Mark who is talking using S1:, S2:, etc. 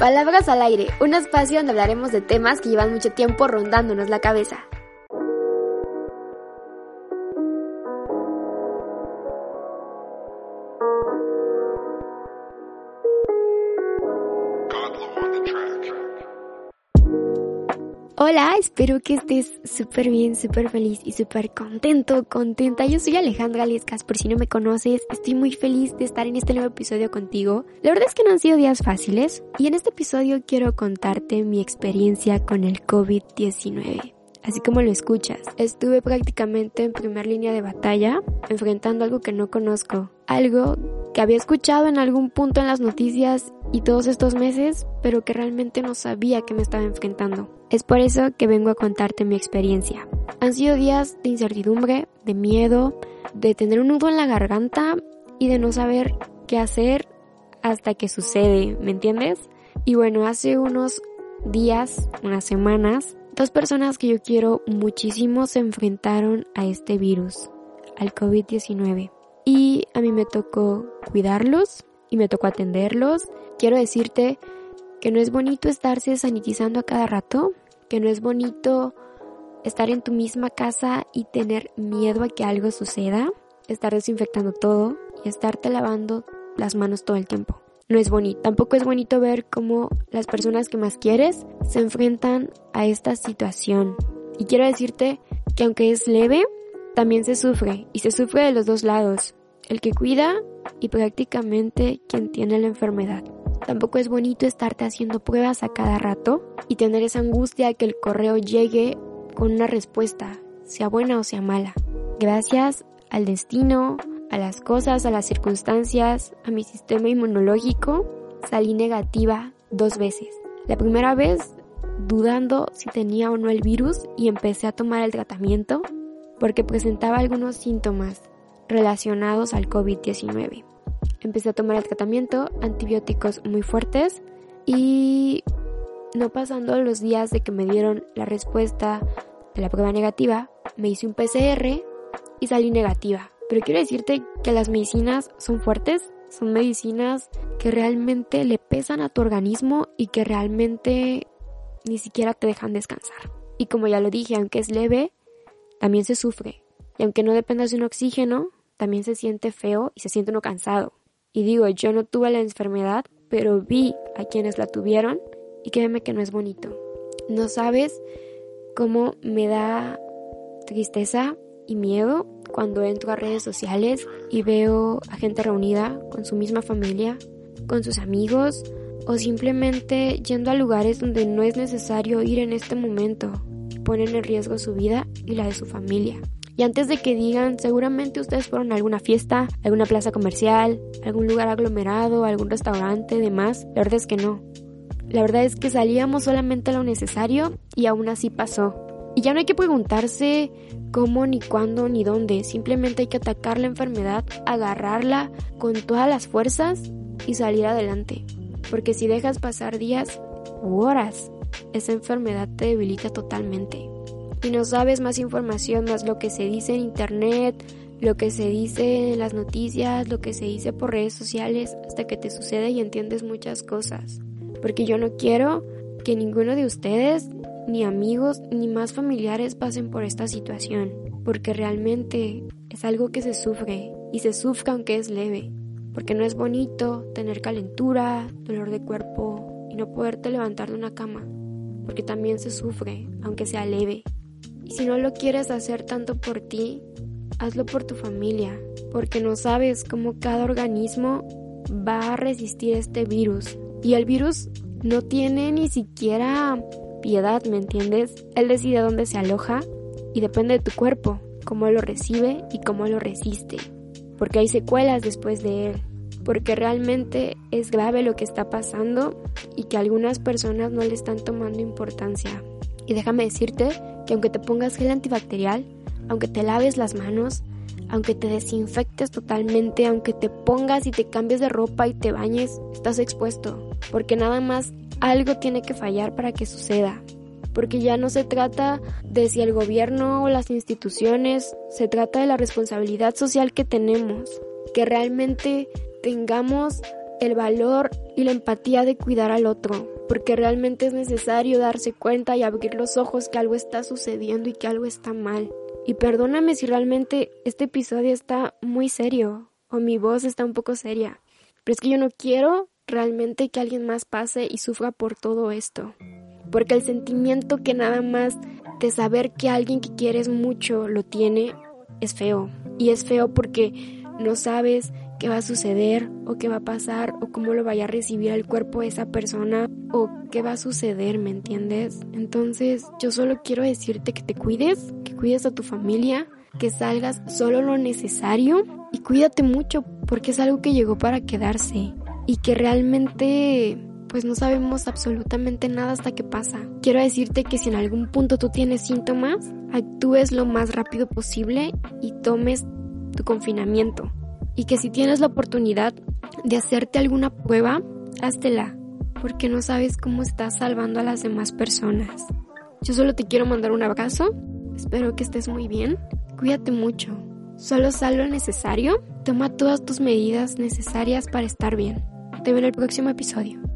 S1: Palabras al aire, un espacio donde hablaremos de temas que llevan mucho tiempo rondándonos la cabeza. Hola, espero que estés súper bien, súper feliz y súper contento, contenta. Yo soy Alejandra Liescas, por si no me conoces, estoy muy feliz de estar en este nuevo episodio contigo. La verdad es que no han sido días fáciles y en este episodio quiero contarte mi experiencia con el COVID-19. Así como lo escuchas, estuve prácticamente en primera línea de batalla, enfrentando algo que no conozco, algo que había escuchado en algún punto en las noticias y todos estos meses, pero que realmente no sabía que me estaba enfrentando. Es por eso que vengo a contarte mi experiencia. Han sido días de incertidumbre, de miedo, de tener un nudo en la garganta y de no saber qué hacer hasta que sucede, ¿me entiendes? Y bueno, hace unos días, unas semanas, dos personas que yo quiero muchísimo se enfrentaron a este virus, al COVID-19. Y a mí me tocó cuidarlos y me tocó atenderlos. Quiero decirte que no es bonito estarse sanitizando a cada rato, que no es bonito estar en tu misma casa y tener miedo a que algo suceda, estar desinfectando todo y estarte lavando las manos todo el tiempo. No es bonito. Tampoco es bonito ver cómo las personas que más quieres se enfrentan a esta situación. Y quiero decirte que aunque es leve, también se sufre. Y se sufre de los dos lados. El que cuida y prácticamente quien tiene la enfermedad. Tampoco es bonito estarte haciendo pruebas a cada rato y tener esa angustia de que el correo llegue con una respuesta, sea buena o sea mala. Gracias al destino, a las cosas, a las circunstancias, a mi sistema inmunológico, salí negativa dos veces. La primera vez dudando si tenía o no el virus y empecé a tomar el tratamiento porque presentaba algunos síntomas relacionados al COVID-19 empecé a tomar el tratamiento, antibióticos muy fuertes y no pasando los días de que me dieron la respuesta de la prueba negativa, me hice un PCR y salí negativa. Pero quiero decirte que las medicinas son fuertes, son medicinas que realmente le pesan a tu organismo y que realmente ni siquiera te dejan descansar. Y como ya lo dije, aunque es leve, también se sufre. Y aunque no dependas de un oxígeno, también se siente feo y se siente uno cansado. Y digo, yo no tuve la enfermedad, pero vi a quienes la tuvieron y créeme que no es bonito. No sabes cómo me da tristeza y miedo cuando entro a redes sociales y veo a gente reunida con su misma familia, con sus amigos o simplemente yendo a lugares donde no es necesario ir en este momento y ponen en riesgo su vida y la de su familia. Y antes de que digan, seguramente ustedes fueron a alguna fiesta, alguna plaza comercial, algún lugar aglomerado, algún restaurante, demás. La verdad es que no. La verdad es que salíamos solamente lo necesario y aún así pasó. Y ya no hay que preguntarse cómo, ni cuándo, ni dónde. Simplemente hay que atacar la enfermedad, agarrarla con todas las fuerzas y salir adelante. Porque si dejas pasar días u horas, esa enfermedad te debilita totalmente y no sabes más información, más lo que se dice en internet, lo que se dice en las noticias, lo que se dice por redes sociales, hasta que te sucede y entiendes muchas cosas. Porque yo no quiero que ninguno de ustedes, ni amigos, ni más familiares pasen por esta situación, porque realmente es algo que se sufre, y se sufre aunque es leve, porque no es bonito tener calentura, dolor de cuerpo y no poderte levantar de una cama, porque también se sufre, aunque sea leve. Si no lo quieres hacer tanto por ti, hazlo por tu familia, porque no sabes cómo cada organismo va a resistir este virus. Y el virus no tiene ni siquiera piedad, ¿me entiendes? Él decide dónde se aloja y depende de tu cuerpo, cómo lo recibe y cómo lo resiste. Porque hay secuelas después de él. porque realmente es grave lo que está pasando y que algunas personas no le están tomando importancia. Y déjame decirte que aunque te pongas gel antibacterial, aunque te laves las manos, aunque te desinfectes totalmente, aunque te pongas y te cambies de ropa y te bañes, estás expuesto, porque nada más algo tiene que fallar para que suceda. Porque ya no se trata de si el gobierno o las instituciones, se trata de la responsabilidad social que tenemos, que realmente tengamos el valor y la empatía de cuidar al otro, porque realmente es necesario darse cuenta y abrir los ojos que algo está sucediendo y que algo está mal. Y perdóname si realmente este episodio está muy serio o mi voz está un poco seria, pero es que yo no quiero realmente que alguien más pase y sufra por todo esto. Porque el sentimiento que nada más de saber que alguien que quieres mucho lo tiene es feo. Y es feo porque no sabes qué va a suceder o qué va a pasar o cómo lo vaya a recibir el cuerpo de esa persona o qué va a suceder, ¿me entiendes? Entonces yo solo quiero decirte que te cuides, que cuides a tu familia, que salgas solo lo necesario y cuídate mucho porque es algo que llegó para quedarse y que realmente pues no sabemos absolutamente nada hasta que pasa. Quiero decirte que si en algún punto tú tienes síntomas, actúes lo más rápido posible y tomes tu confinamiento y que si tienes la oportunidad de hacerte alguna prueba, háztela, porque no sabes cómo estás salvando a las demás personas. Yo solo te quiero mandar un abrazo, espero que estés muy bien, cuídate mucho, solo sal lo necesario, toma todas tus medidas necesarias para estar bien. Te veo en el próximo episodio.